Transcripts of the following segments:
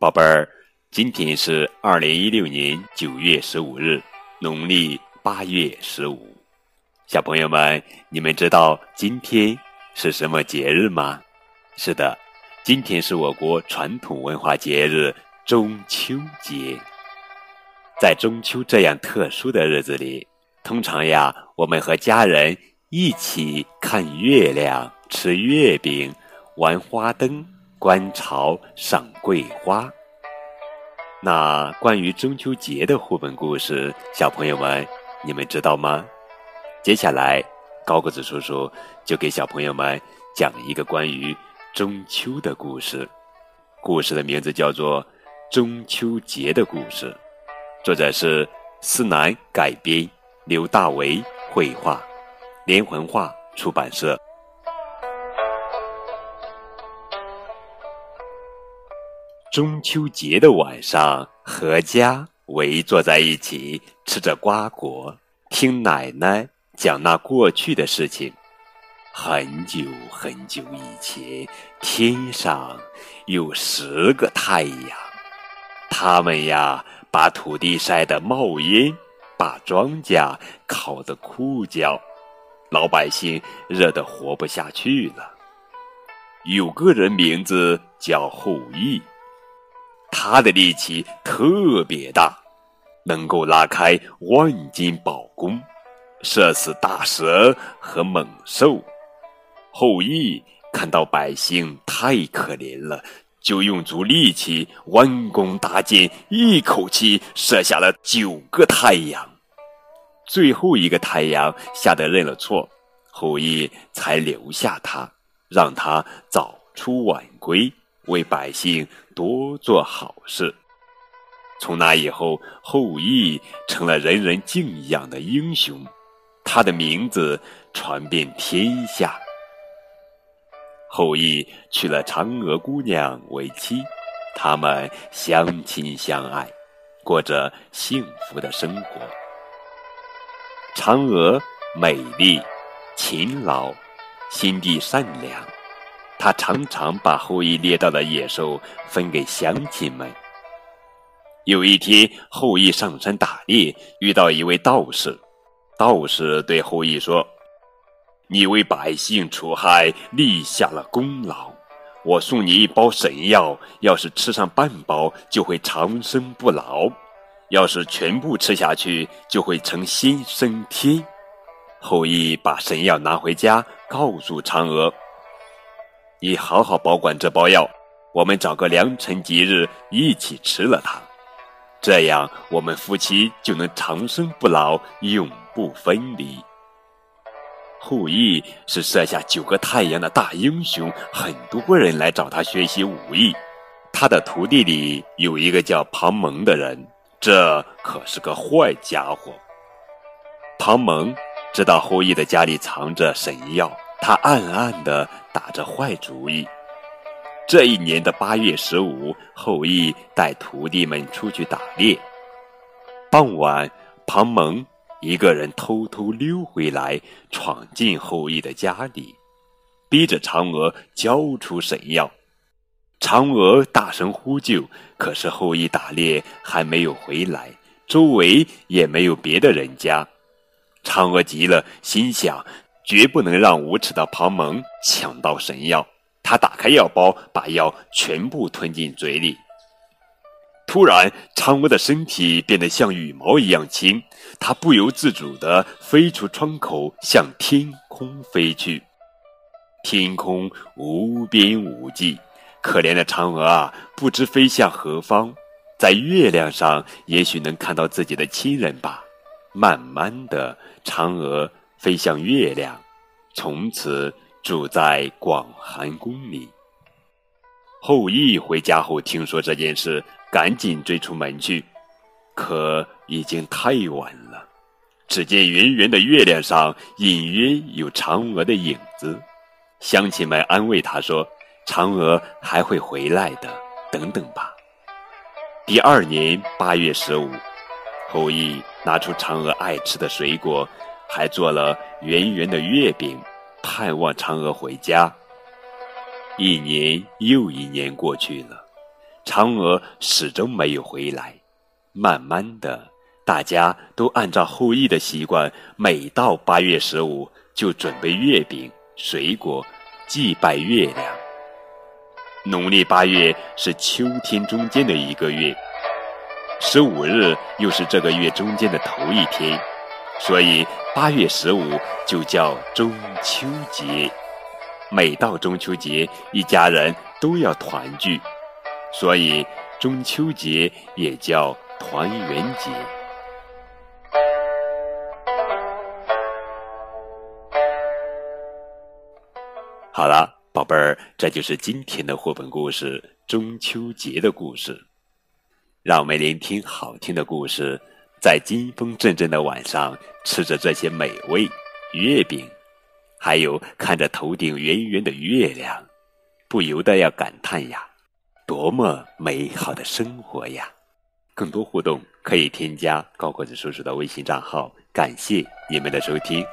宝贝儿，今天是二零一六年九月十五日，农历八月十五。小朋友们，你们知道今天是什么节日吗？是的，今天是我国传统文化节日中秋节。在中秋这样特殊的日子里，通常呀，我们和家人一起看月亮、吃月饼、玩花灯。观潮、赏桂花。那关于中秋节的绘本故事，小朋友们，你们知道吗？接下来，高个子叔叔就给小朋友们讲一个关于中秋的故事。故事的名字叫做《中秋节的故事》，作者是思南改编，刘大为绘画，连环画出版社。中秋节的晚上，阖家围坐在一起，吃着瓜果，听奶奶讲那过去的事情。很久很久以前，天上有十个太阳，他们呀，把土地晒得冒烟，把庄稼烤得枯焦，老百姓热得活不下去了。有个人名字叫后羿。他的力气特别大，能够拉开万斤宝弓，射死大蛇和猛兽。后羿看到百姓太可怜了，就用足力气弯弓搭箭，一口气射下了九个太阳。最后一个太阳吓得认了错，后羿才留下他，让他早出晚归。为百姓多做好事。从那以后，后羿成了人人敬仰的英雄，他的名字传遍天下。后羿娶了嫦娥姑娘为妻，他们相亲相爱，过着幸福的生活。嫦娥美丽、勤劳、心地善良。他常常把后羿猎到的野兽分给乡亲们。有一天，后羿上山打猎，遇到一位道士。道士对后羿说：“你为百姓除害，立下了功劳。我送你一包神药，要是吃上半包，就会长生不老；要是全部吃下去，就会成仙升天。”后羿把神药拿回家，告诉嫦娥。你好好保管这包药，我们找个良辰吉日一起吃了它，这样我们夫妻就能长生不老，永不分离。后羿是射下九个太阳的大英雄，很多人来找他学习武艺。他的徒弟里有一个叫庞蒙的人，这可是个坏家伙。庞蒙知道后羿的家里藏着神药。他暗暗地打着坏主意。这一年的八月十五，后羿带徒弟们出去打猎。傍晚，庞蒙一个人偷偷溜回来，闯进后羿的家里，逼着嫦娥交出神药。嫦娥大声呼救，可是后羿打猎还没有回来，周围也没有别的人家。嫦娥急了，心想。绝不能让无耻的庞蒙抢到神药。他打开药包，把药全部吞进嘴里。突然，嫦娥的身体变得像羽毛一样轻，她不由自主地飞出窗口，向天空飞去。天空无边无际，可怜的嫦娥啊，不知飞向何方。在月亮上，也许能看到自己的亲人吧。慢慢的，嫦娥。飞向月亮，从此住在广寒宫里。后羿回家后听说这件事，赶紧追出门去，可已经太晚了。只见圆圆的月亮上隐约有嫦娥的影子，乡亲们安慰他说：“嫦娥还会回来的，等等吧。”第二年八月十五，后羿拿出嫦娥爱吃的水果。还做了圆圆的月饼，盼望嫦娥回家。一年又一年过去了，嫦娥始终没有回来。慢慢的，大家都按照后羿的习惯，每到八月十五就准备月饼、水果，祭拜月亮。农历八月是秋天中间的一个月，十五日又是这个月中间的头一天，所以八月十五就叫中秋节。每到中秋节，一家人都要团聚，所以中秋节也叫团圆节。好了，宝贝儿，这就是今天的绘本故事——中秋节的故事。让我们聆听好听的故事，在金风阵阵的晚上，吃着这些美味月饼。还有看着头顶圆圆的月亮，不由得要感叹呀，多么美好的生活呀！更多互动可以添加高个子叔叔的微信账号。感谢你们的收听。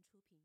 出品。